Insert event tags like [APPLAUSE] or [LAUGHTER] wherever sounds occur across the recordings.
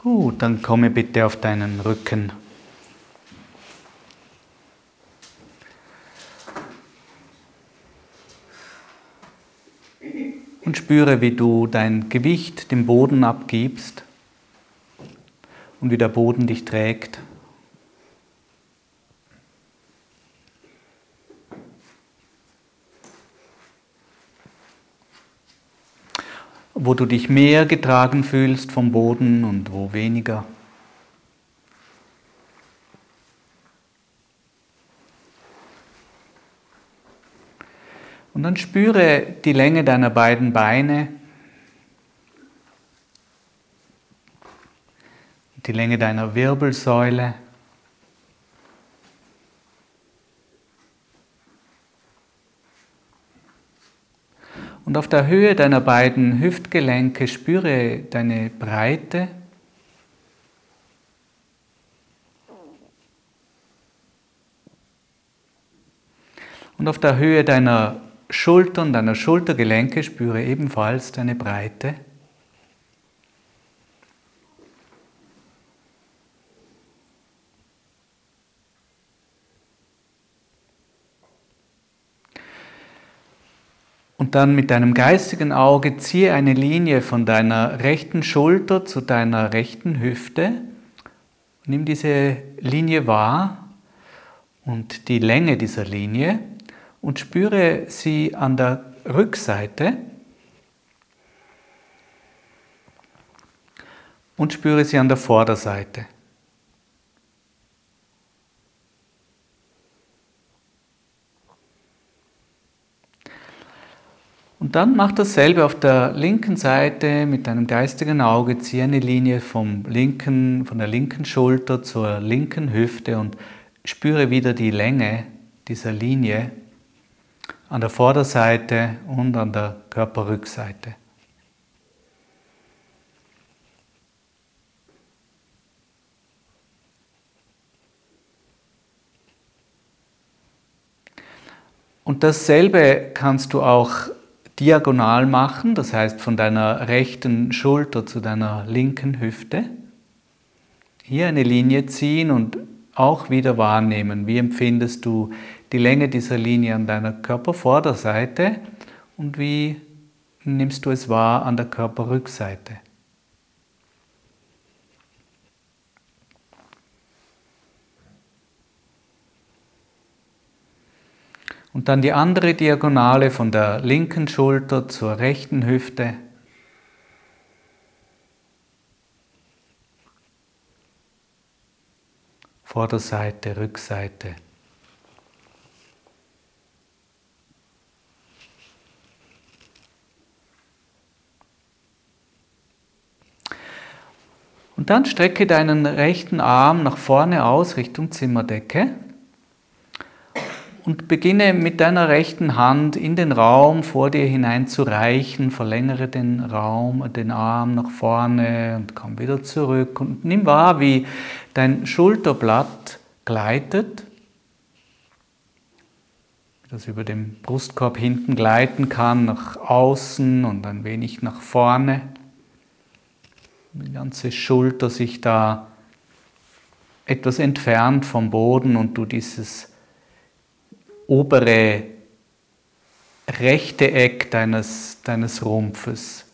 Gut, dann komme bitte auf deinen Rücken. Und spüre, wie du dein Gewicht dem Boden abgibst und wie der Boden dich trägt. Wo du dich mehr getragen fühlst vom Boden und wo weniger. Und dann spüre die Länge deiner beiden Beine, die Länge deiner Wirbelsäule. Und auf der Höhe deiner beiden Hüftgelenke spüre deine Breite. Und auf der Höhe deiner Schultern, deiner Schultergelenke spüre ebenfalls deine Breite. Und dann mit deinem geistigen Auge ziehe eine Linie von deiner rechten Schulter zu deiner rechten Hüfte. Nimm diese Linie wahr und die Länge dieser Linie und spüre sie an der Rückseite und spüre sie an der Vorderseite. Und dann mach dasselbe auf der linken Seite mit deinem geistigen Auge. Zieh eine Linie vom linken, von der linken Schulter zur linken Hüfte und spüre wieder die Länge dieser Linie an der Vorderseite und an der Körperrückseite. Und dasselbe kannst du auch diagonal machen, das heißt von deiner rechten Schulter zu deiner linken Hüfte. Hier eine Linie ziehen und auch wieder wahrnehmen, wie empfindest du die Länge dieser Linie an deiner Körpervorderseite und wie nimmst du es wahr an der Körperrückseite. Und dann die andere Diagonale von der linken Schulter zur rechten Hüfte. Vorderseite, Rückseite. Und dann strecke deinen rechten Arm nach vorne aus Richtung Zimmerdecke und beginne mit deiner rechten Hand in den Raum vor dir hinein zu reichen. Verlängere den Raum, den Arm nach vorne und komm wieder zurück und nimm wahr, wie dein Schulterblatt gleitet, das über dem Brustkorb hinten gleiten kann, nach außen und ein wenig nach vorne. Die ganze Schulter sich da etwas entfernt vom Boden und du dieses obere rechte Eck deines, deines Rumpfes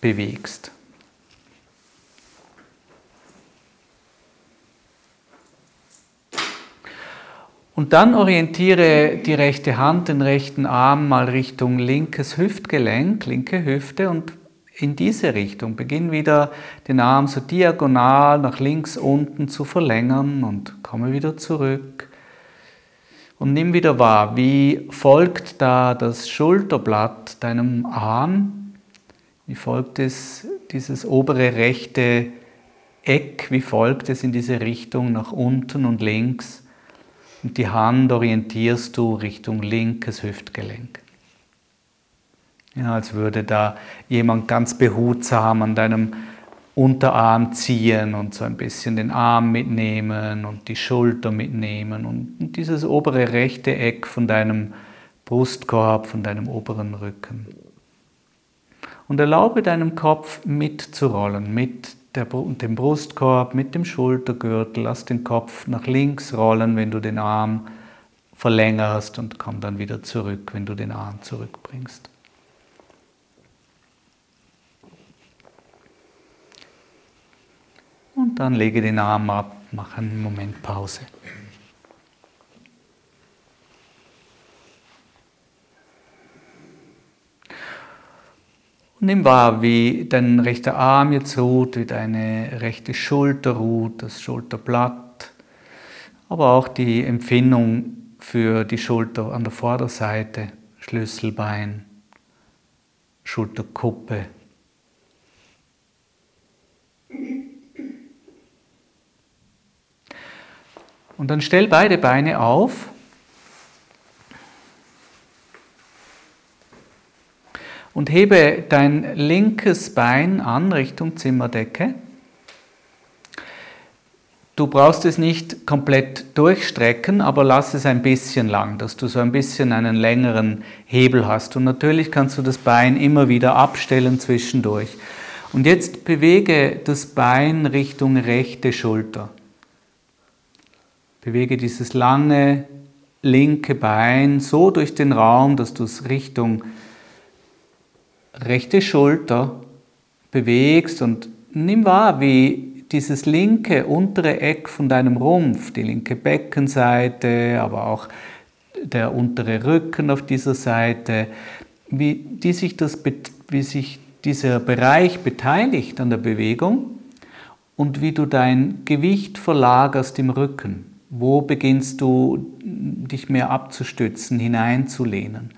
bewegst. Und dann orientiere die rechte Hand, den rechten Arm mal Richtung linkes Hüftgelenk, linke Hüfte und in diese Richtung. Beginn wieder den Arm so diagonal nach links unten zu verlängern und komme wieder zurück. Und nimm wieder wahr, wie folgt da das Schulterblatt deinem Arm? Wie folgt es, dieses obere rechte Eck, wie folgt es in diese Richtung nach unten und links? Und die Hand orientierst du Richtung linkes Hüftgelenk. Ja, als würde da jemand ganz behutsam an deinem Unterarm ziehen und so ein bisschen den Arm mitnehmen und die Schulter mitnehmen und dieses obere rechte Eck von deinem Brustkorb, von deinem oberen Rücken. Und erlaube deinem Kopf mitzurollen, mit der, dem Brustkorb, mit dem Schultergürtel. Lass den Kopf nach links rollen, wenn du den Arm verlängerst und komm dann wieder zurück, wenn du den Arm zurückbringst. Dann lege den Arm ab, mach einen Moment Pause. Und nimm wahr, wie dein rechter Arm jetzt ruht, wie deine rechte Schulter ruht, das Schulterblatt, aber auch die Empfindung für die Schulter an der Vorderseite, Schlüsselbein, Schulterkuppe. Und dann stell beide Beine auf und hebe dein linkes Bein an Richtung Zimmerdecke. Du brauchst es nicht komplett durchstrecken, aber lass es ein bisschen lang, dass du so ein bisschen einen längeren Hebel hast. Und natürlich kannst du das Bein immer wieder abstellen zwischendurch. Und jetzt bewege das Bein Richtung rechte Schulter. Bewege dieses lange linke Bein so durch den Raum, dass du es Richtung rechte Schulter bewegst und nimm wahr, wie dieses linke untere Eck von deinem Rumpf, die linke Beckenseite, aber auch der untere Rücken auf dieser Seite, wie, die sich das, wie sich dieser Bereich beteiligt an der Bewegung und wie du dein Gewicht verlagerst im Rücken. Wo beginnst du dich mehr abzustützen, hineinzulehnen?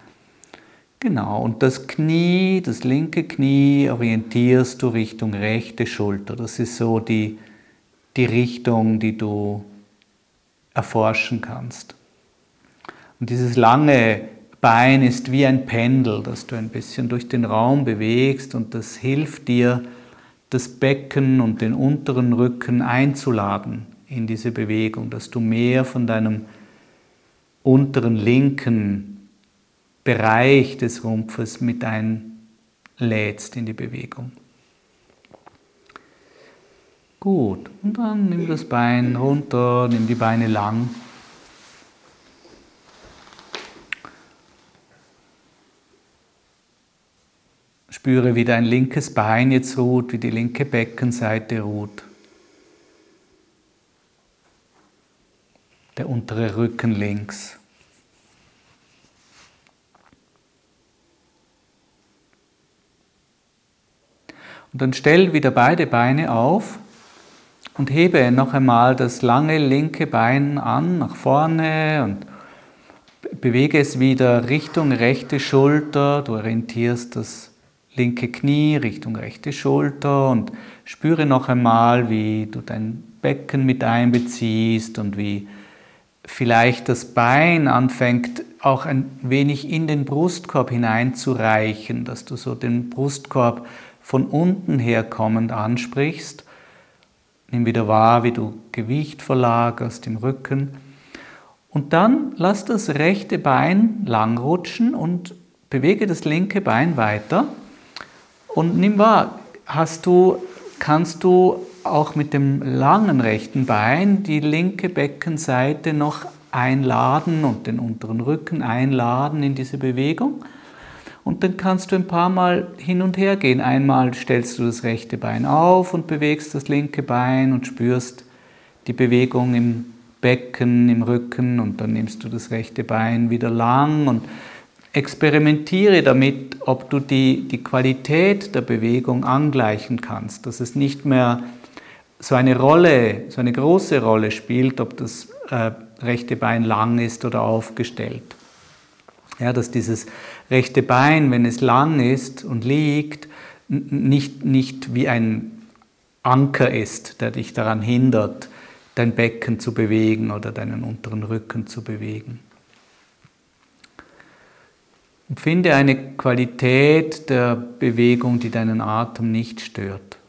Genau, und das Knie, das linke Knie orientierst du Richtung rechte Schulter. Das ist so die, die Richtung, die du erforschen kannst. Und dieses lange Bein ist wie ein Pendel, das du ein bisschen durch den Raum bewegst und das hilft dir, das Becken und den unteren Rücken einzuladen in diese Bewegung, dass du mehr von deinem unteren linken Bereich des Rumpfes mit einlädst in die Bewegung. Gut, und dann nimm das Bein runter, nimm die Beine lang. Spüre, wie dein linkes Bein jetzt ruht, wie die linke Beckenseite ruht. Der untere Rücken links. Und dann stell wieder beide Beine auf und hebe noch einmal das lange linke Bein an nach vorne und bewege es wieder Richtung rechte Schulter. Du orientierst das linke Knie Richtung rechte Schulter und spüre noch einmal, wie du dein Becken mit einbeziehst und wie vielleicht das Bein anfängt auch ein wenig in den Brustkorb hineinzureichen, dass du so den Brustkorb von unten her kommend ansprichst. Nimm wieder wahr, wie du Gewicht verlagerst im Rücken. Und dann lass das rechte Bein lang rutschen und bewege das linke Bein weiter. Und nimm wahr, hast du, kannst du auch mit dem langen rechten Bein die linke Beckenseite noch einladen und den unteren Rücken einladen in diese Bewegung. Und dann kannst du ein paar Mal hin und her gehen. Einmal stellst du das rechte Bein auf und bewegst das linke Bein und spürst die Bewegung im Becken, im Rücken und dann nimmst du das rechte Bein wieder lang und experimentiere damit, ob du die, die Qualität der Bewegung angleichen kannst, dass es nicht mehr so eine Rolle, so eine große Rolle spielt, ob das äh, rechte Bein lang ist oder aufgestellt. Ja, dass dieses rechte Bein, wenn es lang ist und liegt, nicht, nicht wie ein Anker ist, der dich daran hindert, dein Becken zu bewegen oder deinen unteren Rücken zu bewegen. Und finde eine Qualität der Bewegung, die deinen Atem nicht stört.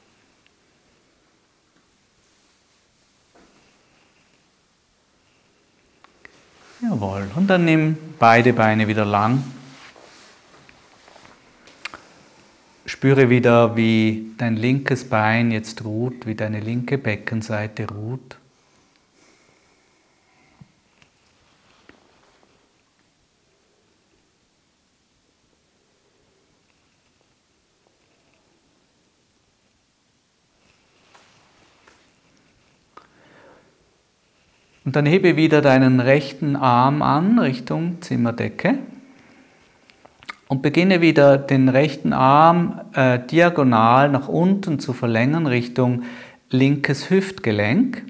Jawohl. Und dann nimm beide Beine wieder lang. spüre wieder, wie dein linkes Bein jetzt ruht, wie deine linke Beckenseite ruht. Und dann hebe wieder deinen rechten Arm an Richtung Zimmerdecke und beginne wieder den rechten Arm äh, diagonal nach unten zu verlängern Richtung linkes Hüftgelenk.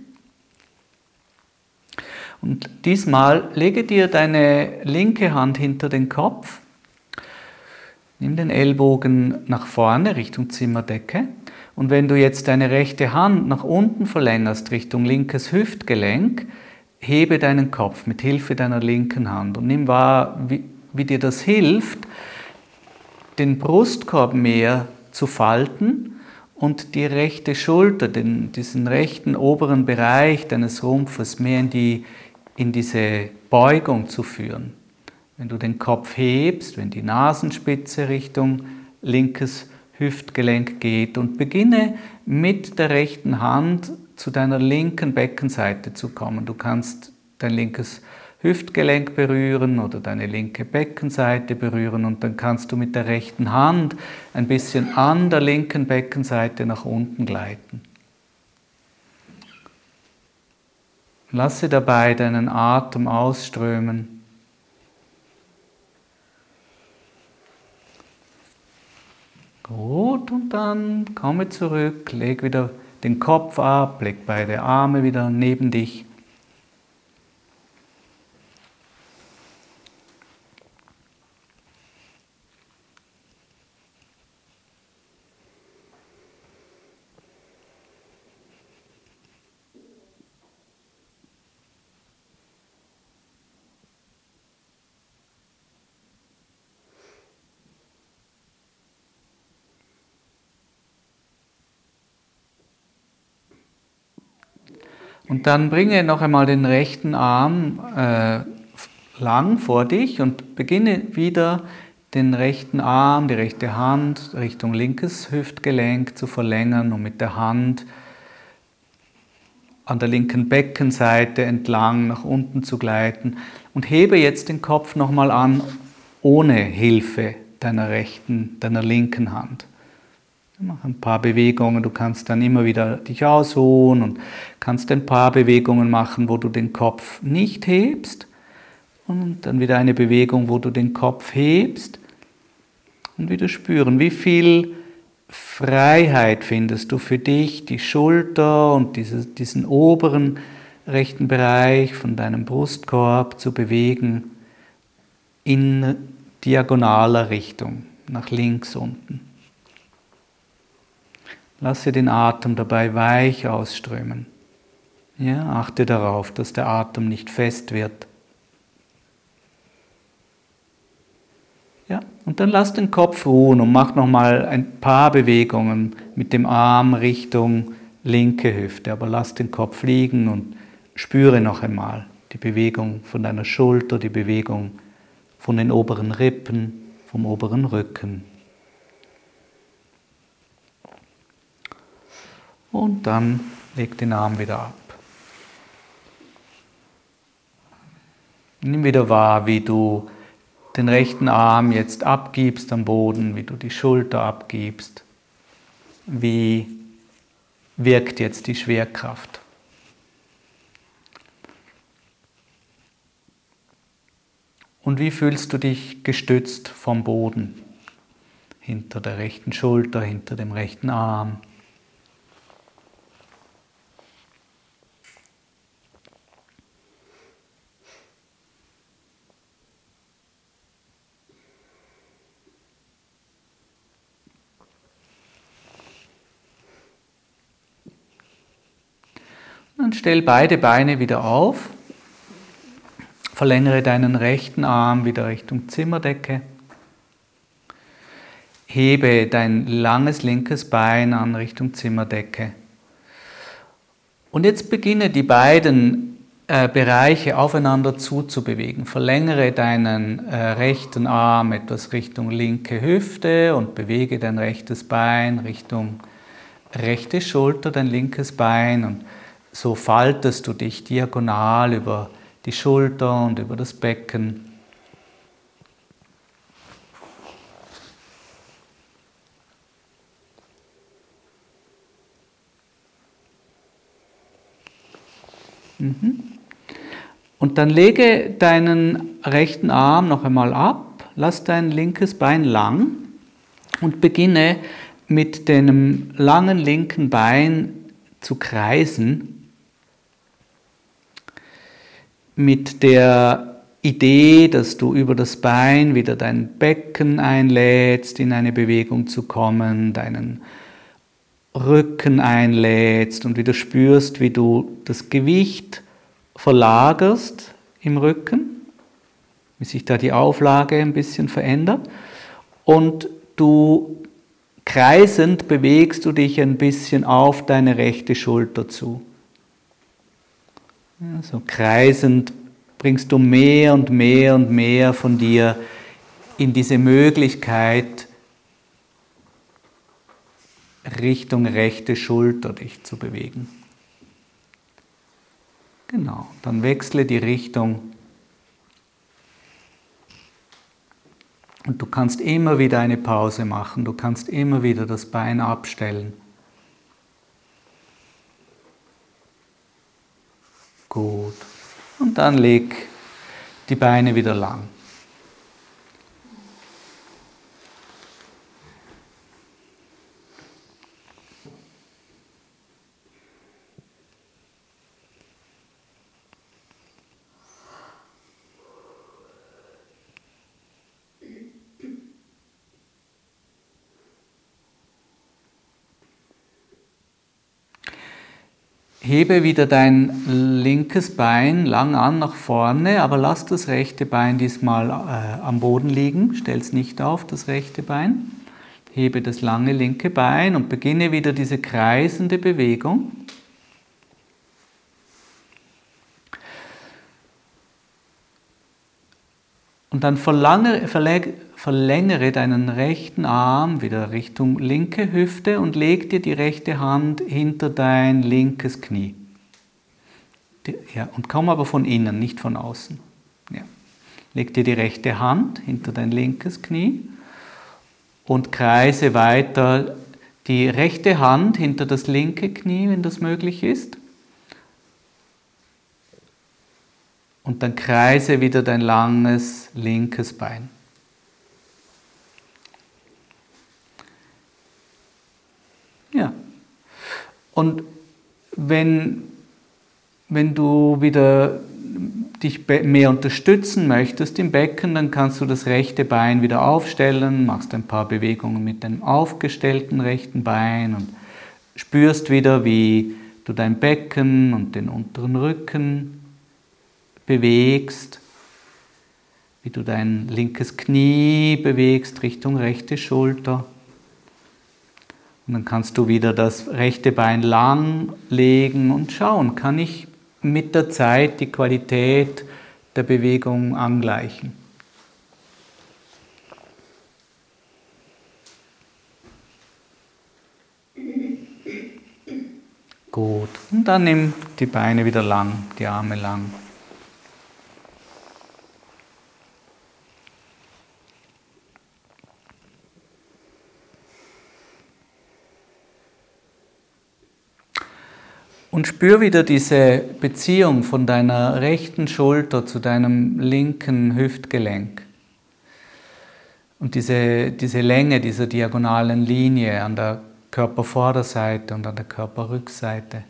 Und diesmal lege dir deine linke Hand hinter den Kopf. Nimm den Ellbogen nach vorne Richtung Zimmerdecke. Und wenn du jetzt deine rechte Hand nach unten verlängerst Richtung linkes Hüftgelenk, hebe deinen Kopf mit Hilfe deiner linken Hand und nimm wahr, wie, wie dir das hilft, den Brustkorb mehr zu falten und die rechte Schulter, den, diesen rechten oberen Bereich deines Rumpfes mehr in, die, in diese Beugung zu führen. Wenn du den Kopf hebst, wenn die Nasenspitze Richtung linkes Hüftgelenk geht und beginne mit der rechten Hand zu deiner linken Beckenseite zu kommen. Du kannst dein linkes Hüftgelenk berühren oder deine linke Beckenseite berühren und dann kannst du mit der rechten Hand ein bisschen an der linken Beckenseite nach unten gleiten. Lasse dabei deinen Atem ausströmen. Gut, und dann komme zurück, leg wieder den Kopf ab, leg beide Arme wieder neben dich. Dann bringe noch einmal den rechten Arm äh, lang vor dich und beginne wieder den rechten Arm, die rechte Hand Richtung linkes Hüftgelenk zu verlängern und mit der Hand an der linken Beckenseite entlang nach unten zu gleiten und hebe jetzt den Kopf nochmal an ohne Hilfe deiner rechten, deiner linken Hand. Mach ein paar Bewegungen, du kannst dann immer wieder dich ausruhen und kannst ein paar Bewegungen machen, wo du den Kopf nicht hebst und dann wieder eine Bewegung, wo du den Kopf hebst und wieder spüren, wie viel Freiheit findest du für dich, die Schulter und diese, diesen oberen rechten Bereich von deinem Brustkorb zu bewegen in diagonaler Richtung, nach links unten. Lasse den Atem dabei weich ausströmen. Ja, achte darauf, dass der Atem nicht fest wird. Ja, und dann lass den Kopf ruhen und mach nochmal ein paar Bewegungen mit dem Arm Richtung linke Hüfte. Aber lass den Kopf liegen und spüre noch einmal die Bewegung von deiner Schulter, die Bewegung von den oberen Rippen, vom oberen Rücken. Und dann leg den Arm wieder ab. Nimm wieder wahr, wie du den rechten Arm jetzt abgibst am Boden, wie du die Schulter abgibst. Wie wirkt jetzt die Schwerkraft? Und wie fühlst du dich gestützt vom Boden? Hinter der rechten Schulter, hinter dem rechten Arm. Dann stell beide Beine wieder auf. Verlängere deinen rechten Arm wieder Richtung Zimmerdecke. Hebe dein langes linkes Bein an Richtung Zimmerdecke. Und jetzt beginne die beiden äh, Bereiche aufeinander zuzubewegen. Verlängere deinen äh, rechten Arm etwas Richtung linke Hüfte und bewege dein rechtes Bein Richtung rechte Schulter, dein linkes Bein und so faltest du dich diagonal über die Schulter und über das Becken. Mhm. Und dann lege deinen rechten Arm noch einmal ab, lass dein linkes Bein lang und beginne mit dem langen linken Bein zu kreisen, mit der Idee, dass du über das Bein wieder dein Becken einlädst, in eine Bewegung zu kommen, deinen Rücken einlädst und wieder spürst, wie du das Gewicht verlagerst im Rücken, wie sich da die Auflage ein bisschen verändert und du kreisend bewegst du dich ein bisschen auf deine rechte Schulter zu. Also kreisend bringst du mehr und mehr und mehr von dir in diese Möglichkeit, Richtung rechte Schulter dich zu bewegen. Genau, dann wechsle die Richtung. Und du kannst immer wieder eine Pause machen, du kannst immer wieder das Bein abstellen. Gut. Und dann leg die Beine wieder lang. Hebe wieder dein linkes Bein lang an nach vorne, aber lass das rechte Bein diesmal äh, am Boden liegen. Stell es nicht auf, das rechte Bein. Hebe das lange linke Bein und beginne wieder diese kreisende Bewegung. Und dann verlange, verleg, verlängere deinen rechten Arm wieder Richtung linke Hüfte und leg dir die rechte Hand hinter dein linkes Knie. Ja, und komm aber von innen, nicht von außen. Ja. Leg dir die rechte Hand hinter dein linkes Knie und kreise weiter die rechte Hand hinter das linke Knie, wenn das möglich ist. Und dann kreise wieder dein langes linkes Bein. Ja. Und wenn, wenn du wieder dich mehr unterstützen möchtest im Becken, dann kannst du das rechte Bein wieder aufstellen, machst ein paar Bewegungen mit dem aufgestellten rechten Bein und spürst wieder, wie du dein Becken und den unteren Rücken bewegst, wie du dein linkes Knie bewegst Richtung rechte Schulter. Und dann kannst du wieder das rechte Bein lang legen und schauen, kann ich mit der Zeit die Qualität der Bewegung angleichen. Gut, und dann nimm die Beine wieder lang, die Arme lang. Und spür wieder diese Beziehung von deiner rechten Schulter zu deinem linken Hüftgelenk. Und diese, diese Länge dieser diagonalen Linie an der Körpervorderseite und an der Körperrückseite.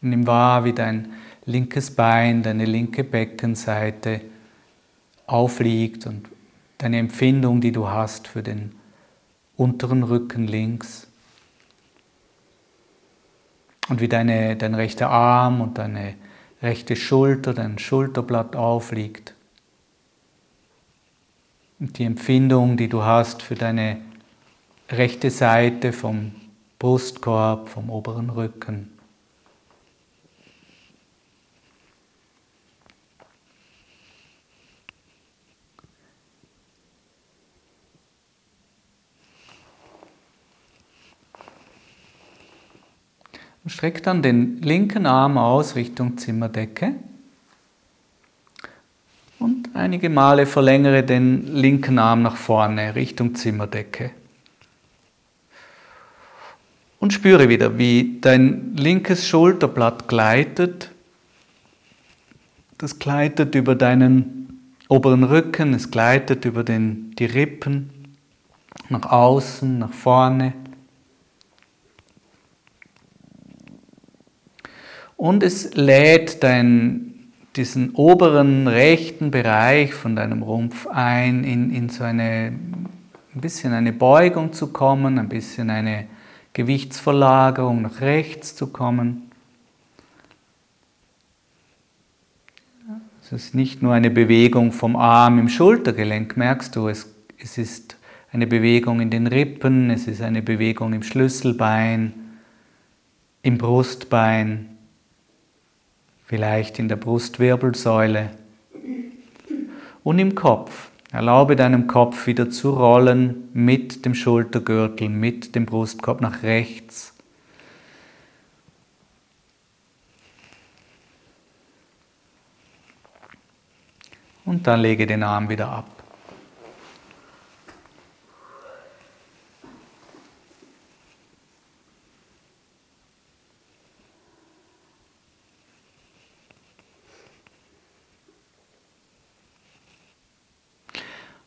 Nimm wahr, wie dein linkes Bein, deine linke Beckenseite aufliegt und deine Empfindung, die du hast für den unteren Rücken links. Und wie deine, dein rechter Arm und deine rechte Schulter, dein Schulterblatt aufliegt. Und die Empfindung, die du hast für deine rechte Seite vom Brustkorb, vom oberen Rücken. Streck dann den linken Arm aus Richtung Zimmerdecke. Und einige Male verlängere den linken Arm nach vorne Richtung Zimmerdecke. Und spüre wieder, wie dein linkes Schulterblatt gleitet. Das gleitet über deinen oberen Rücken, es gleitet über den, die Rippen nach außen, nach vorne. Und es lädt dein, diesen oberen rechten Bereich von deinem Rumpf ein, in, in so eine, ein bisschen eine Beugung zu kommen, ein bisschen eine Gewichtsverlagerung nach rechts zu kommen. Es ist nicht nur eine Bewegung vom Arm im Schultergelenk, merkst du, es, es ist eine Bewegung in den Rippen, es ist eine Bewegung im Schlüsselbein, im Brustbein vielleicht in der Brustwirbelsäule und im Kopf. Erlaube deinem Kopf wieder zu rollen mit dem Schultergürtel, mit dem Brustkorb nach rechts. Und dann lege den Arm wieder ab.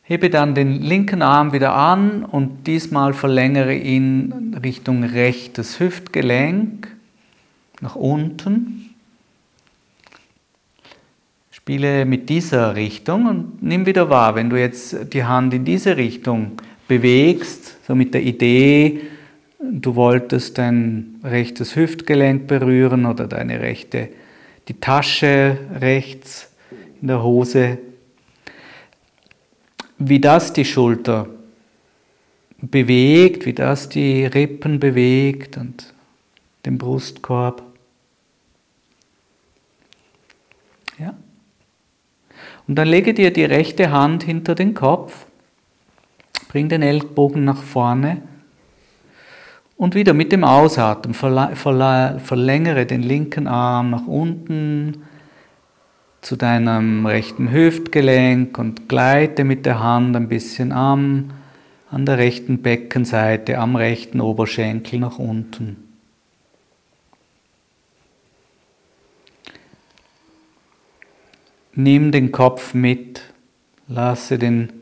Hebe dann den linken Arm wieder an und diesmal verlängere ihn Richtung rechtes Hüftgelenk nach unten. Spiele mit dieser Richtung und nimm wieder wahr, wenn du jetzt die Hand in diese Richtung bewegst, so mit der Idee, du wolltest dein rechtes Hüftgelenk berühren oder deine rechte, die Tasche rechts in der Hose wie das die Schulter bewegt, wie das die Rippen bewegt und den Brustkorb. Ja. Und dann lege dir die rechte Hand hinter den Kopf, bring den Ellbogen nach vorne und wieder mit dem Ausatmen verlängere den linken Arm nach unten, zu deinem rechten Hüftgelenk und gleite mit der Hand ein bisschen am, an der rechten Beckenseite, am rechten Oberschenkel nach unten. Nimm den Kopf mit, lasse den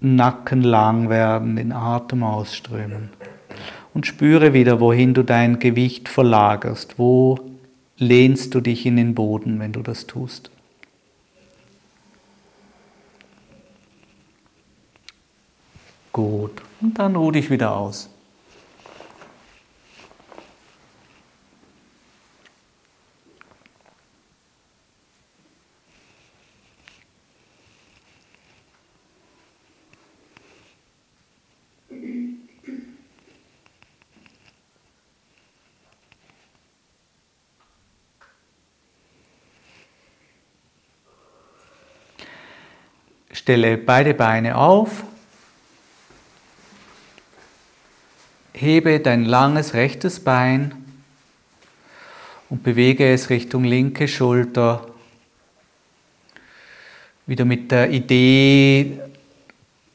Nacken lang werden, den Atem ausströmen und spüre wieder, wohin du dein Gewicht verlagerst, wo lehnst du dich in den Boden, wenn du das tust. Gut, und dann ruh dich wieder aus. Stelle beide Beine auf, hebe dein langes rechtes Bein und bewege es Richtung linke Schulter. Wieder mit der Idee,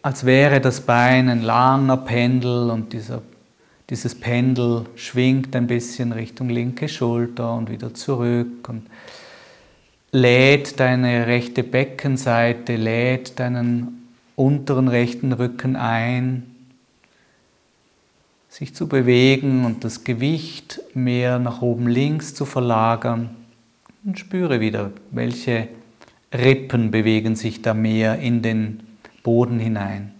als wäre das Bein ein langer Pendel und dieser, dieses Pendel schwingt ein bisschen Richtung linke Schulter und wieder zurück. Und lädt deine rechte Beckenseite, lädt deinen unteren rechten Rücken ein, sich zu bewegen und das Gewicht mehr nach oben links zu verlagern. Und spüre wieder, welche Rippen bewegen sich da mehr in den Boden hinein.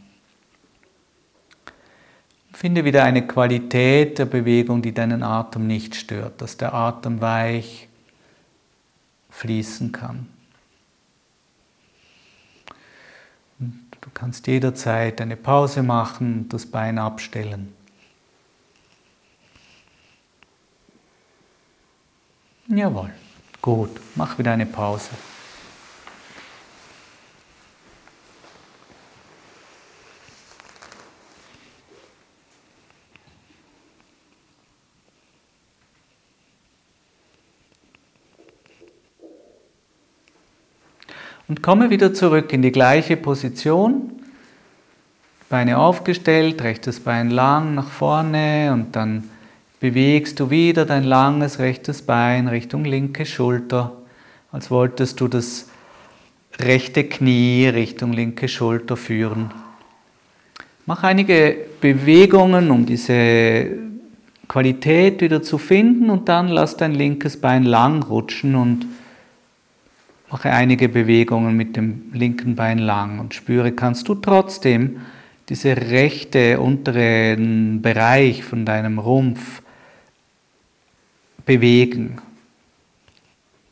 Finde wieder eine Qualität der Bewegung, die deinen Atem nicht stört, dass der Atem weich fließen kann. Und du kannst jederzeit eine Pause machen und das Bein abstellen. Jawohl, gut, mach wieder eine Pause. Und komme wieder zurück in die gleiche Position. Beine aufgestellt, rechtes Bein lang nach vorne und dann bewegst du wieder dein langes rechtes Bein Richtung linke Schulter, als wolltest du das rechte Knie Richtung linke Schulter führen. Mach einige Bewegungen, um diese Qualität wieder zu finden und dann lass dein linkes Bein lang rutschen und Mache einige Bewegungen mit dem linken Bein lang und spüre, kannst du trotzdem diese rechte unteren Bereich von deinem Rumpf bewegen.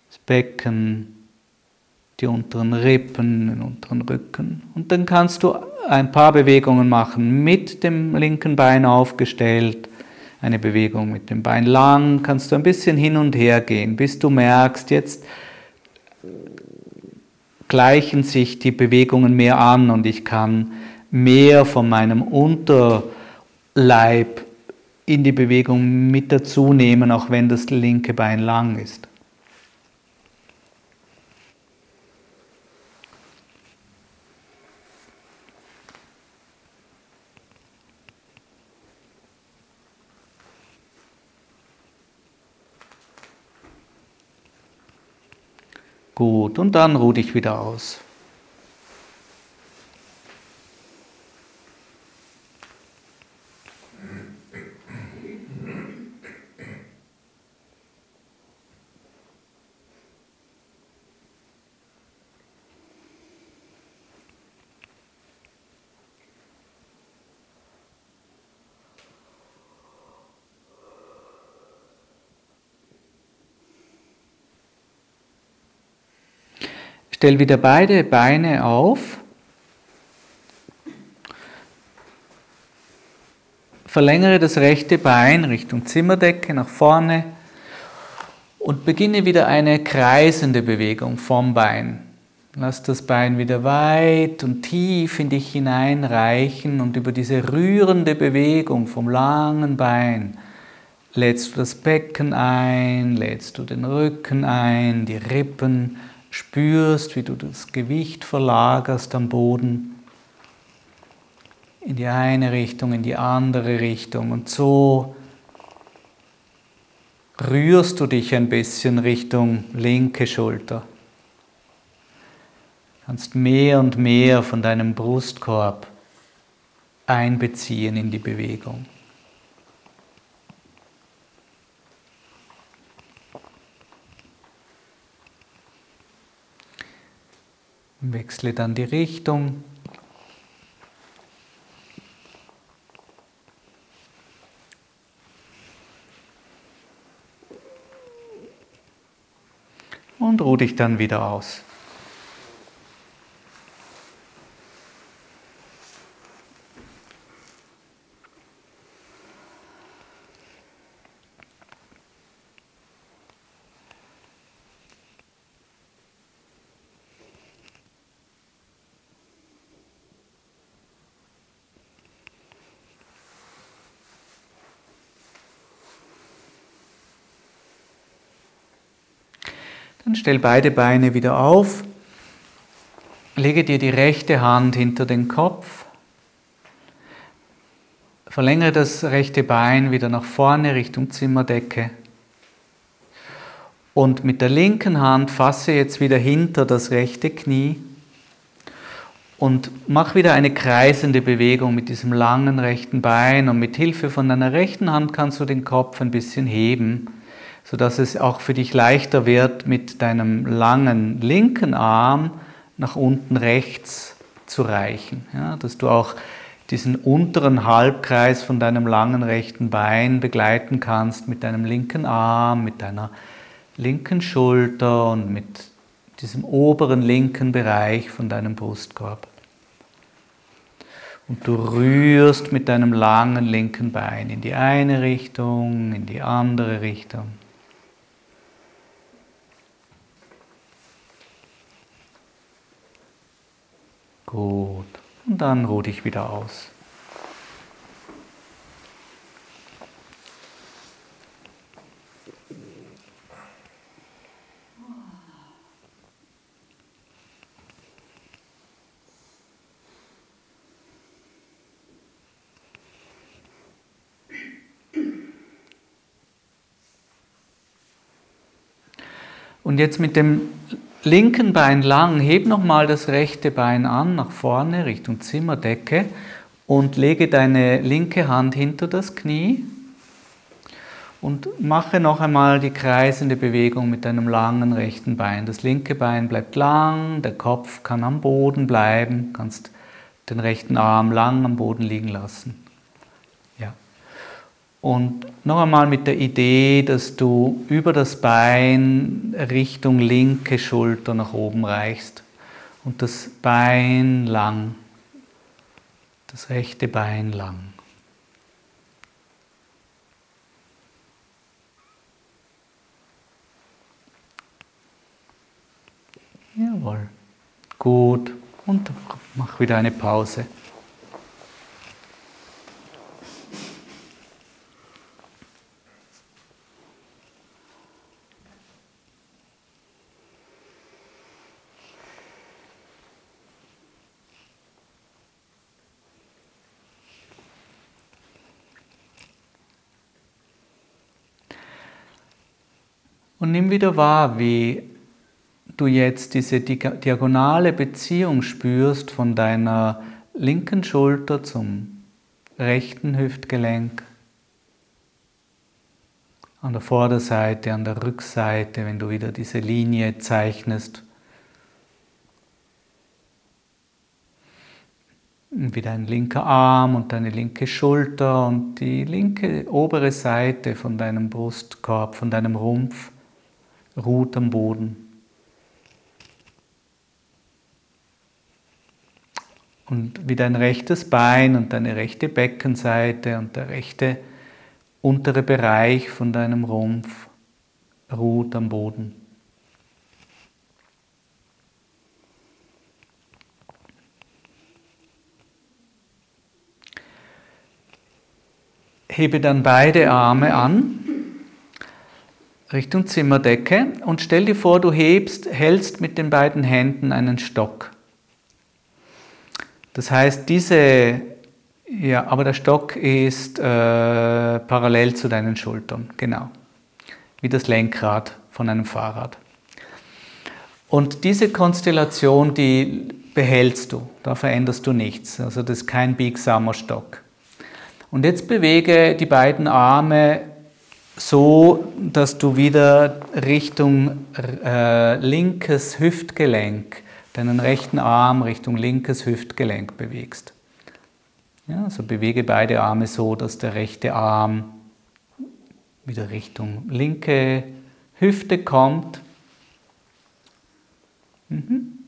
Das Becken, die unteren Rippen, den unteren Rücken. Und dann kannst du ein paar Bewegungen machen mit dem linken Bein aufgestellt. Eine Bewegung mit dem Bein lang, kannst du ein bisschen hin und her gehen, bis du merkst, jetzt gleichen sich die Bewegungen mehr an und ich kann mehr von meinem Unterleib in die Bewegung mit dazu nehmen, auch wenn das linke Bein lang ist. Gut, und dann ruh dich wieder aus. Stell wieder beide Beine auf. Verlängere das rechte Bein Richtung Zimmerdecke nach vorne und beginne wieder eine kreisende Bewegung vom Bein. Lass das Bein wieder weit und tief in dich hineinreichen und über diese rührende Bewegung vom langen Bein lädst du das Becken ein, lädst du den Rücken ein, die Rippen spürst, wie du das Gewicht verlagerst am Boden in die eine Richtung, in die andere Richtung und so rührst du dich ein bisschen Richtung linke Schulter. Du kannst mehr und mehr von deinem Brustkorb einbeziehen in die Bewegung. Wechsle dann die Richtung. Und ruh dich dann wieder aus. Dann stell beide Beine wieder auf. Lege dir die rechte Hand hinter den Kopf. Verlängere das rechte Bein wieder nach vorne Richtung Zimmerdecke. Und mit der linken Hand fasse jetzt wieder hinter das rechte Knie und mach wieder eine kreisende Bewegung mit diesem langen rechten Bein und mit Hilfe von deiner rechten Hand kannst du den Kopf ein bisschen heben sodass es auch für dich leichter wird, mit deinem langen linken Arm nach unten rechts zu reichen. Ja, dass du auch diesen unteren Halbkreis von deinem langen rechten Bein begleiten kannst mit deinem linken Arm, mit deiner linken Schulter und mit diesem oberen linken Bereich von deinem Brustkorb. Und du rührst mit deinem langen linken Bein in die eine Richtung, in die andere Richtung. Gut. Und dann ruh dich wieder aus. Und jetzt mit dem linken Bein lang, heb nochmal das rechte Bein an, nach vorne, Richtung Zimmerdecke und lege deine linke Hand hinter das Knie und mache noch einmal die kreisende Bewegung mit deinem langen rechten Bein. Das linke Bein bleibt lang, der Kopf kann am Boden bleiben, kannst den rechten Arm lang am Boden liegen lassen. Und noch einmal mit der Idee, dass du über das Bein Richtung linke Schulter nach oben reichst und das Bein lang, das rechte Bein lang. Jawohl. Gut. Und mach wieder eine Pause. Und nimm wieder wahr, wie du jetzt diese diagonale Beziehung spürst von deiner linken Schulter zum rechten Hüftgelenk, an der Vorderseite, an der Rückseite, wenn du wieder diese Linie zeichnest. Wie dein linker Arm und deine linke Schulter und die linke obere Seite von deinem Brustkorb, von deinem Rumpf ruht am Boden. Und wie dein rechtes Bein und deine rechte Beckenseite und der rechte untere Bereich von deinem Rumpf ruht am Boden. Hebe dann beide Arme an Richtung Zimmerdecke und stell dir vor, du hebst, hältst mit den beiden Händen einen Stock. Das heißt, diese, ja, aber der Stock ist äh, parallel zu deinen Schultern, genau, wie das Lenkrad von einem Fahrrad. Und diese Konstellation, die behältst du, da veränderst du nichts. Also das ist kein biegsamer Stock. Und jetzt bewege die beiden Arme so, dass du wieder Richtung äh, linkes Hüftgelenk, deinen rechten Arm Richtung linkes Hüftgelenk bewegst. Ja, also bewege beide Arme so, dass der rechte Arm wieder Richtung linke Hüfte kommt. Mhm.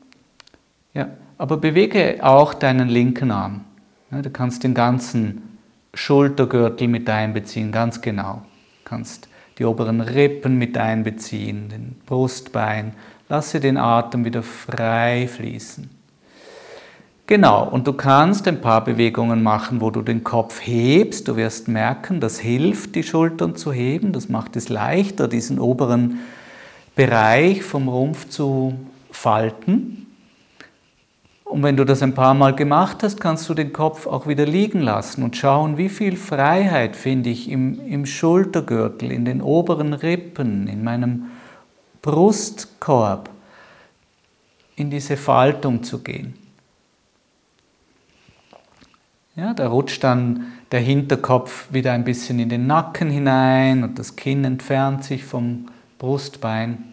Ja, aber bewege auch deinen linken Arm. Ja, du kannst den ganzen Schultergürtel mit einbeziehen, ganz genau kannst die oberen Rippen mit einbeziehen, den Brustbein. Lasse den Atem wieder frei fließen. Genau, und du kannst ein paar Bewegungen machen, wo du den Kopf hebst. Du wirst merken, das hilft, die Schultern zu heben. Das macht es leichter, diesen oberen Bereich vom Rumpf zu falten. Und wenn du das ein paar Mal gemacht hast, kannst du den Kopf auch wieder liegen lassen und schauen, wie viel Freiheit finde ich im, im Schultergürtel, in den oberen Rippen, in meinem Brustkorb, in diese Faltung zu gehen. Ja, da rutscht dann der Hinterkopf wieder ein bisschen in den Nacken hinein und das Kinn entfernt sich vom Brustbein.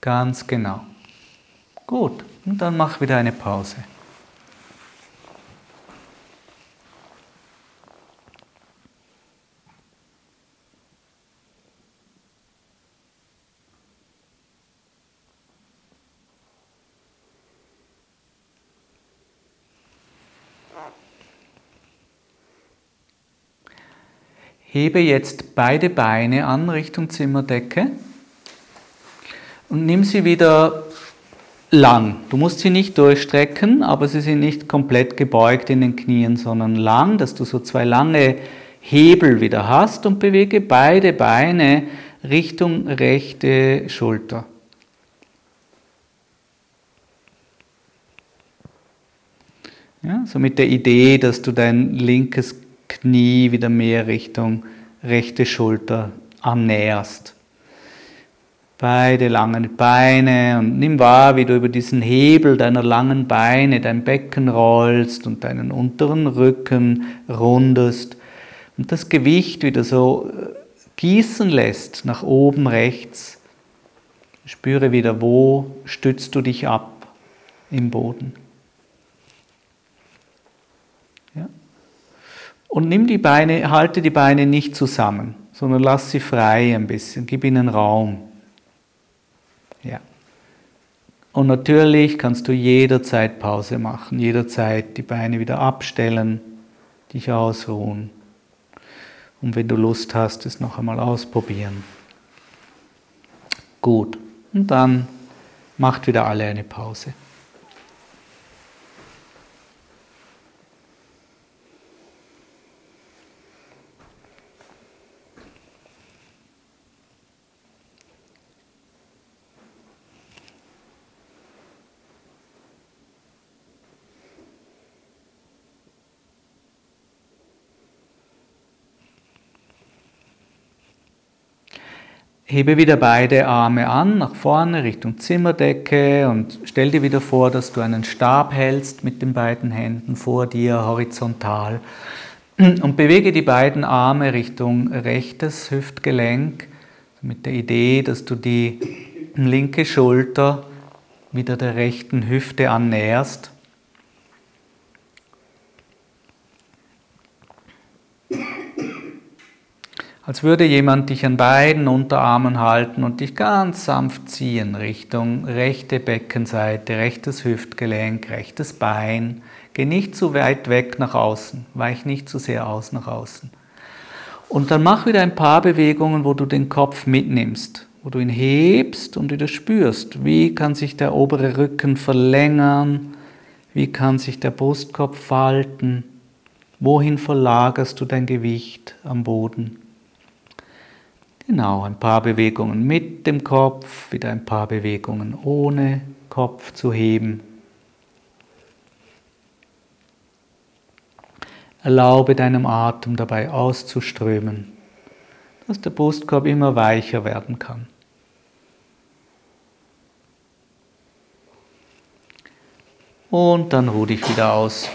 Ganz genau. Gut, und dann mach wieder eine Pause. Hebe jetzt beide Beine an Richtung Zimmerdecke und nimm sie wieder lang. Du musst sie nicht durchstrecken, aber sie sind nicht komplett gebeugt in den Knien, sondern lang, dass du so zwei lange Hebel wieder hast und bewege beide Beine Richtung rechte Schulter. Ja, so mit der Idee, dass du dein linkes Knie wieder mehr Richtung rechte Schulter annäherst. Beide langen Beine und nimm wahr, wie du über diesen Hebel deiner langen Beine dein Becken rollst und deinen unteren Rücken rundest und das Gewicht wieder so äh, gießen lässt nach oben rechts. Spüre wieder, wo stützt du dich ab im Boden. Ja? Und nimm die Beine, halte die Beine nicht zusammen, sondern lass sie frei ein bisschen, gib ihnen Raum. Ja. Und natürlich kannst du jederzeit Pause machen, jederzeit die Beine wieder abstellen, dich ausruhen. Und wenn du Lust hast, es noch einmal ausprobieren. Gut. Und dann macht wieder alle eine Pause. Hebe wieder beide Arme an, nach vorne Richtung Zimmerdecke und stell dir wieder vor, dass du einen Stab hältst mit den beiden Händen vor dir horizontal und bewege die beiden Arme Richtung rechtes Hüftgelenk mit der Idee, dass du die linke Schulter wieder der rechten Hüfte annäherst. Als würde jemand dich an beiden Unterarmen halten und dich ganz sanft ziehen Richtung rechte Beckenseite, rechtes Hüftgelenk, rechtes Bein. Geh nicht zu weit weg nach außen, weich nicht zu sehr aus nach außen. Und dann mach wieder ein paar Bewegungen, wo du den Kopf mitnimmst, wo du ihn hebst und wieder spürst, wie kann sich der obere Rücken verlängern, wie kann sich der Brustkorb falten, wohin verlagerst du dein Gewicht am Boden. Genau, ein paar Bewegungen mit dem Kopf, wieder ein paar Bewegungen ohne Kopf zu heben. Erlaube deinem Atem dabei auszuströmen, dass der Brustkorb immer weicher werden kann. Und dann ruh dich wieder aus.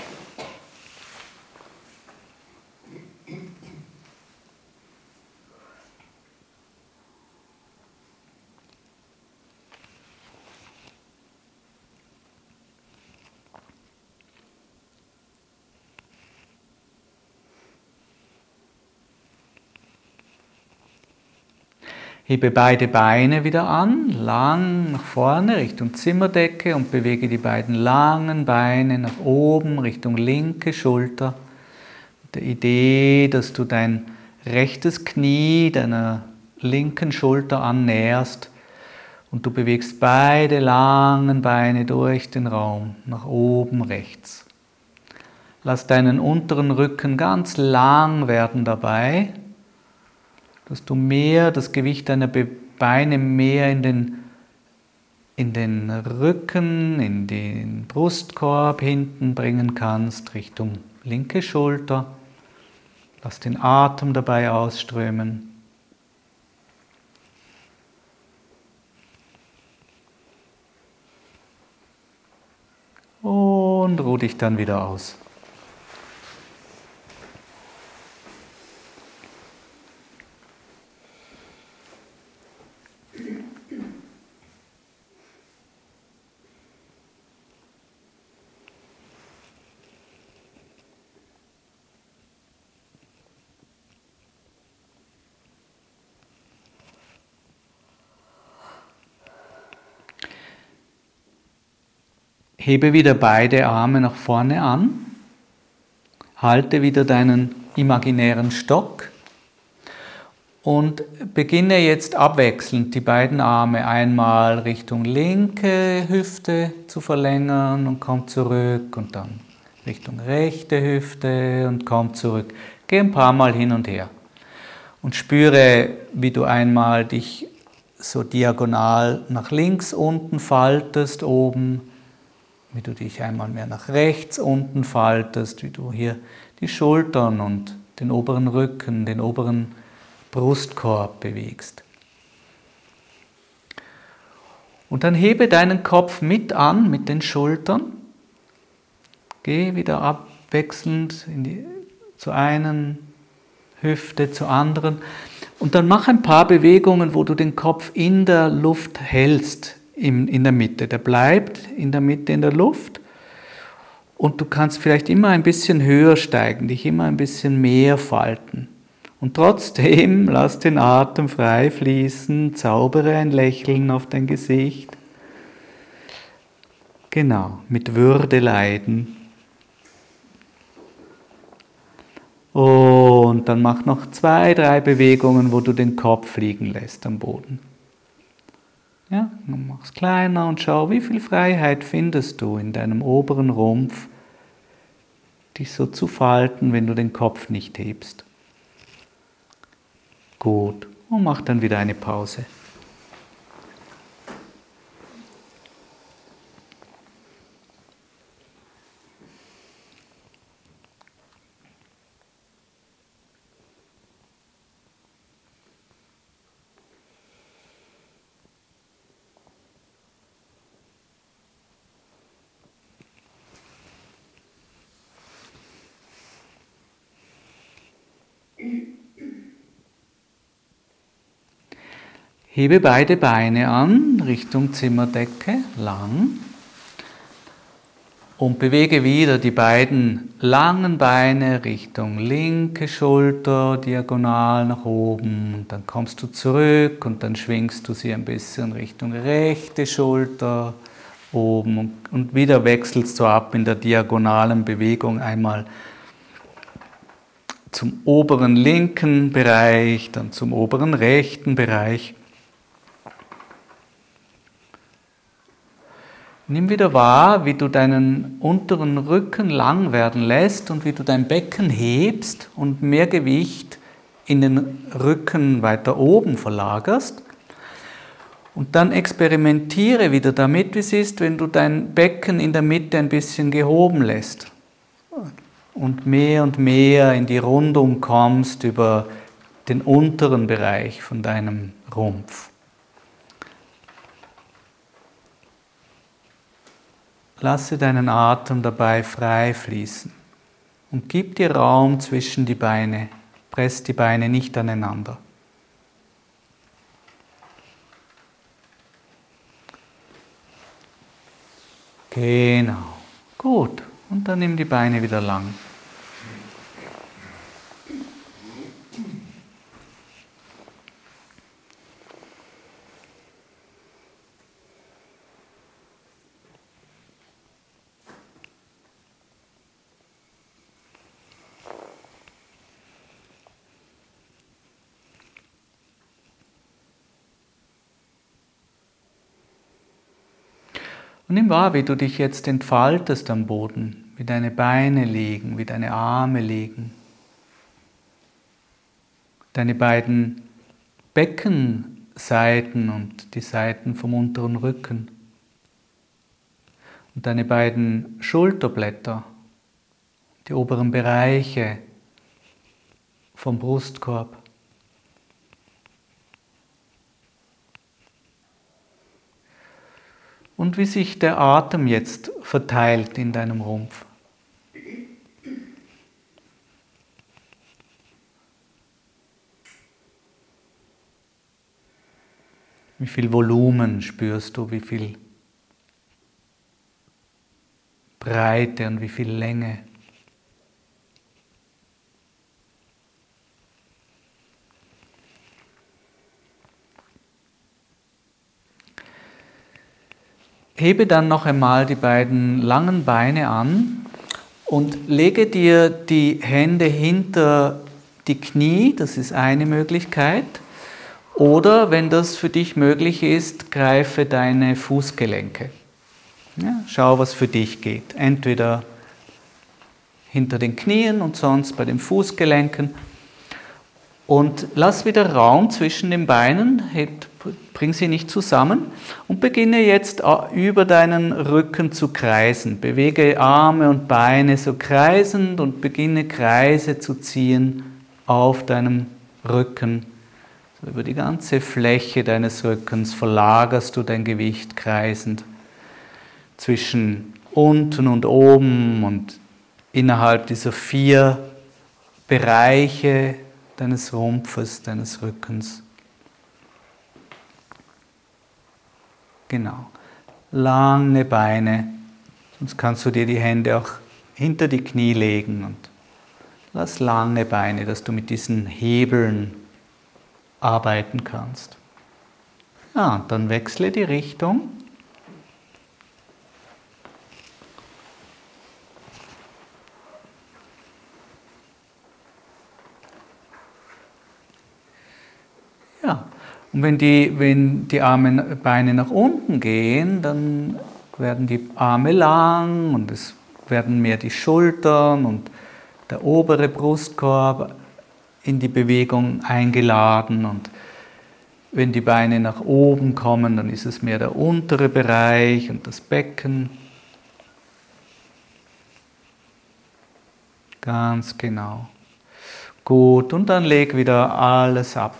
Hebe beide Beine wieder an, lang nach vorne Richtung Zimmerdecke und bewege die beiden langen Beine nach oben Richtung linke Schulter. Mit der Idee, dass du dein rechtes Knie deiner linken Schulter annäherst und du bewegst beide langen Beine durch den Raum nach oben rechts. Lass deinen unteren Rücken ganz lang werden dabei dass du mehr das Gewicht deiner Beine mehr in den, in den Rücken, in den Brustkorb hinten bringen kannst, Richtung linke Schulter. Lass den Atem dabei ausströmen. Und ruh dich dann wieder aus. Hebe wieder beide Arme nach vorne an. Halte wieder deinen imaginären Stock und beginne jetzt abwechselnd die beiden Arme einmal Richtung linke Hüfte zu verlängern und komm zurück und dann Richtung rechte Hüfte und komm zurück. Geh ein paar Mal hin und her und spüre, wie du einmal dich so diagonal nach links unten faltest oben, wie du dich einmal mehr nach rechts unten faltest, wie du hier die Schultern und den oberen Rücken, den oberen Brustkorb bewegst. Und dann hebe deinen Kopf mit an mit den Schultern. Geh wieder abwechselnd die, zu einen Hüfte, zur anderen. Und dann mach ein paar Bewegungen, wo du den Kopf in der Luft hältst, in, in der Mitte. Der bleibt in der Mitte in der Luft. Und du kannst vielleicht immer ein bisschen höher steigen, dich immer ein bisschen mehr falten. Und trotzdem [LAUGHS] lass den Atem frei fließen, zaubere ein Lächeln auf dein Gesicht. Genau, mit Würde leiden. Und dann mach noch zwei, drei Bewegungen, wo du den Kopf liegen lässt am Boden. Ja, dann mach's kleiner und schau, wie viel Freiheit findest du in deinem oberen Rumpf, dich so zu falten, wenn du den Kopf nicht hebst. Gut. Und mach dann wieder eine Pause. Hebe beide Beine an Richtung Zimmerdecke, lang. Und bewege wieder die beiden langen Beine Richtung linke Schulter, diagonal nach oben. Und dann kommst du zurück und dann schwingst du sie ein bisschen Richtung rechte Schulter oben. Und wieder wechselst du ab in der diagonalen Bewegung einmal zum oberen linken Bereich, dann zum oberen rechten Bereich. Nimm wieder wahr, wie du deinen unteren Rücken lang werden lässt und wie du dein Becken hebst und mehr Gewicht in den Rücken weiter oben verlagerst. Und dann experimentiere wieder damit, wie es ist, wenn du dein Becken in der Mitte ein bisschen gehoben lässt und mehr und mehr in die Rundung kommst über den unteren Bereich von deinem Rumpf. Lasse deinen Atem dabei frei fließen und gib dir Raum zwischen die Beine. Press die Beine nicht aneinander. Genau. Gut. Und dann nimm die Beine wieder lang. Nimm wahr, wie du dich jetzt entfaltest am Boden, wie deine Beine liegen, wie deine Arme liegen. Deine beiden Beckenseiten und die Seiten vom unteren Rücken. Und deine beiden Schulterblätter, die oberen Bereiche vom Brustkorb. Und wie sich der Atem jetzt verteilt in deinem Rumpf. Wie viel Volumen spürst du, wie viel Breite und wie viel Länge. Hebe dann noch einmal die beiden langen Beine an und lege dir die Hände hinter die Knie, das ist eine Möglichkeit. Oder wenn das für dich möglich ist, greife deine Fußgelenke. Ja, schau, was für dich geht. Entweder hinter den Knien und sonst bei den Fußgelenken. Und lass wieder Raum zwischen den Beinen, bring sie nicht zusammen und beginne jetzt äh, über deinen Rücken zu kreisen. Bewege Arme und Beine so kreisend und beginne Kreise zu ziehen auf deinem Rücken. So über die ganze Fläche deines Rückens verlagerst du dein Gewicht kreisend zwischen unten und oben und innerhalb dieser vier Bereiche deines Rumpfes, deines Rückens. Genau. Lange Beine. Sonst kannst du dir die Hände auch hinter die Knie legen und lass lange Beine, dass du mit diesen Hebeln arbeiten kannst. Ja, und dann wechsle die Richtung. Ja, und wenn die, wenn die Arme, Beine nach unten gehen, dann werden die Arme lang und es werden mehr die Schultern und der obere Brustkorb in die Bewegung eingeladen und wenn die Beine nach oben kommen, dann ist es mehr der untere Bereich und das Becken. Ganz genau. Gut, und dann leg wieder alles ab.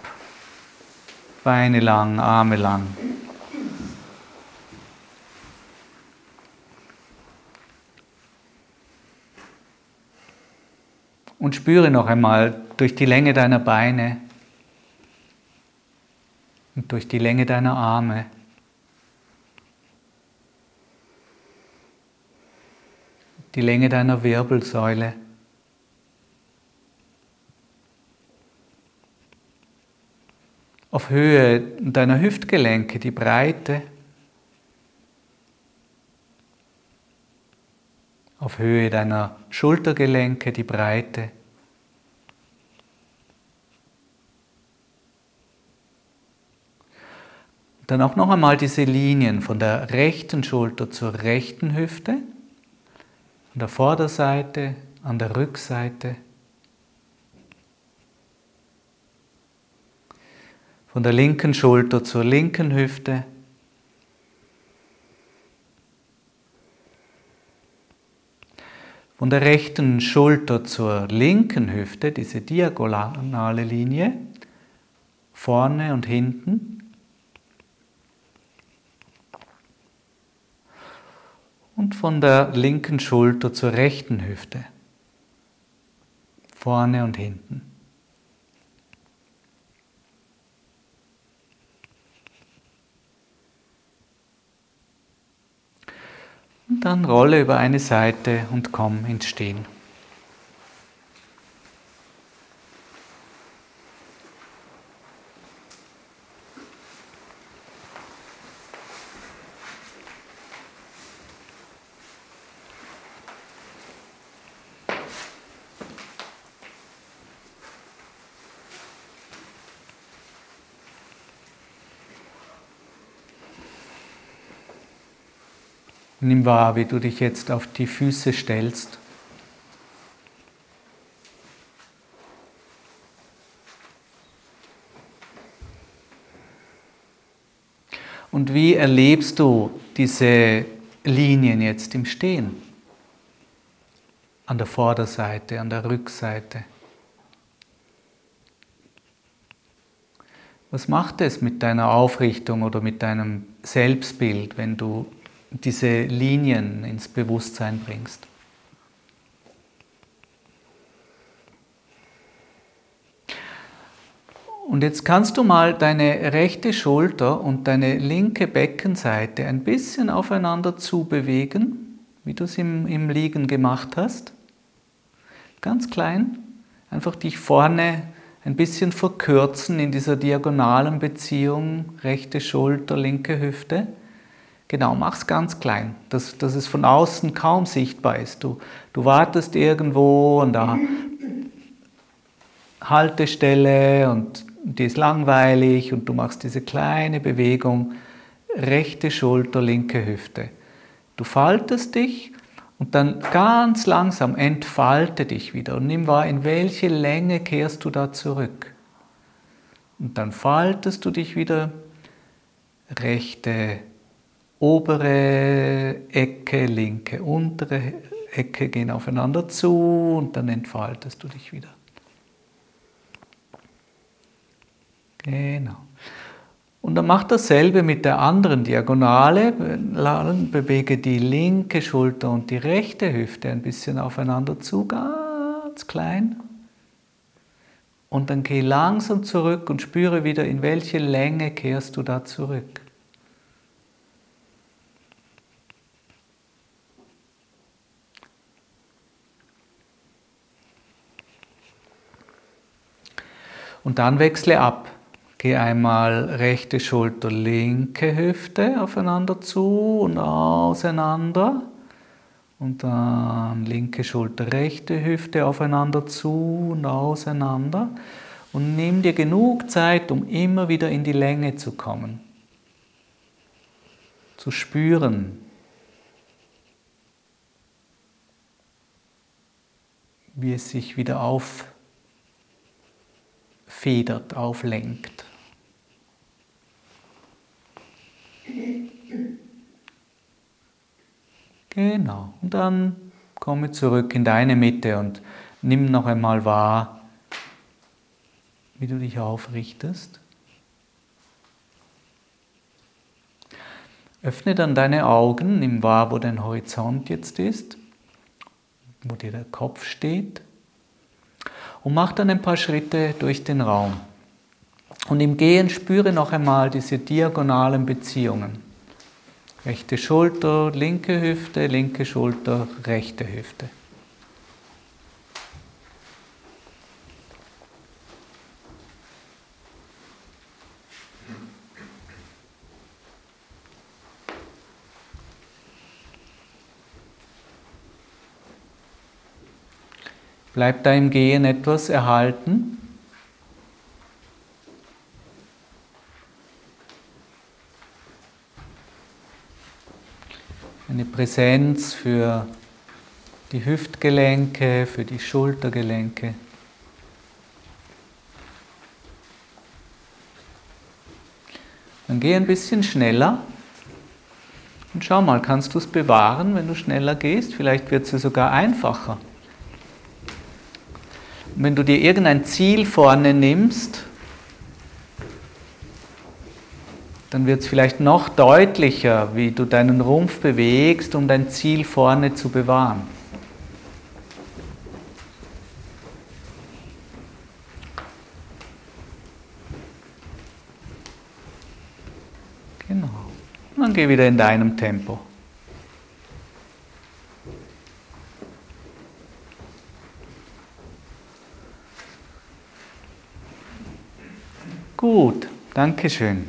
Beine lang, Arme lang. Und spüre noch einmal durch die Länge deiner Beine und durch die Länge deiner Arme. Die Länge deiner Wirbelsäule. Auf Höhe deiner Hüftgelenke, die Breite, auf Höhe deiner Schultergelenke, die Breite. Dann auch noch einmal diese Linien von der rechten Schulter zur rechten Hüfte, an der Vorderseite, an der Rückseite. Von der linken Schulter zur linken Hüfte. Von der rechten Schulter zur linken Hüfte, diese diagonale Linie, vorne und hinten. Und von der linken Schulter zur rechten Hüfte, vorne und hinten. Dann rolle über eine Seite und komm ins Stehen. Nimm wahr, wie du dich jetzt auf die Füße stellst. Und wie erlebst du diese Linien jetzt im Stehen? An der Vorderseite, an der Rückseite. Was macht es mit deiner Aufrichtung oder mit deinem Selbstbild, wenn du diese Linien ins Bewusstsein bringst. Und jetzt kannst du mal deine rechte Schulter und deine linke Beckenseite ein bisschen aufeinander zubewegen, wie du es im, im Liegen gemacht hast. Ganz klein. Einfach dich vorne ein bisschen verkürzen in dieser diagonalen Beziehung, rechte Schulter, linke Hüfte. Genau, mach's ganz klein, dass, dass es von außen kaum sichtbar ist. Du, du wartest irgendwo und da Haltestelle und die ist langweilig und du machst diese kleine Bewegung, rechte Schulter, linke Hüfte. Du faltest dich und dann ganz langsam entfalte dich wieder und nimm wahr, in welche Länge kehrst du da zurück. Und dann faltest du dich wieder, rechte obere Ecke, linke untere Ecke gehen aufeinander zu und dann entfaltest du dich wieder. Genau. Und dann mach dasselbe mit der anderen Diagonale. Bewege die linke Schulter und die rechte Hüfte ein bisschen aufeinander zu, ganz klein. Und dann geh langsam zurück und spüre wieder, in welche Länge kehrst du da zurück. Und dann wechsle ab. Geh einmal rechte Schulter, linke Hüfte aufeinander zu und auseinander. Und dann linke Schulter, rechte Hüfte aufeinander zu und auseinander. Und nimm dir genug Zeit, um immer wieder in die Länge zu kommen. Zu spüren, wie es sich wieder auffedert, auflenkt. Genau. Und dann komme zurück in deine Mitte und nimm noch einmal wahr, wie du dich aufrichtest. Öffne dann deine Augen, nimm wahr, wo dein Horizont jetzt ist, wo dir der Kopf steht und mach dann ein paar Schritte durch den Raum. Und im Gehen spüre noch einmal diese diagonalen Beziehungen. Rechte Schulter, linke Hüfte, linke Schulter, rechte Hüfte. Bleibt da im Gehen etwas erhalten? eine Präsenz für die Hüftgelenke, für die Schultergelenke. Dann geh ein bisschen schneller und schau mal, kannst du es bewahren, wenn du schneller gehst? Vielleicht wird es sogar einfacher. Und wenn du dir irgendein Ziel vorne nimmst, dann wird es vielleicht noch deutlicher, wie du deinen Rumpf bewegst, um dein Ziel vorne zu bewahren. Genau. Und dann geh wieder in deinem Tempo. Gut, Dankeschön.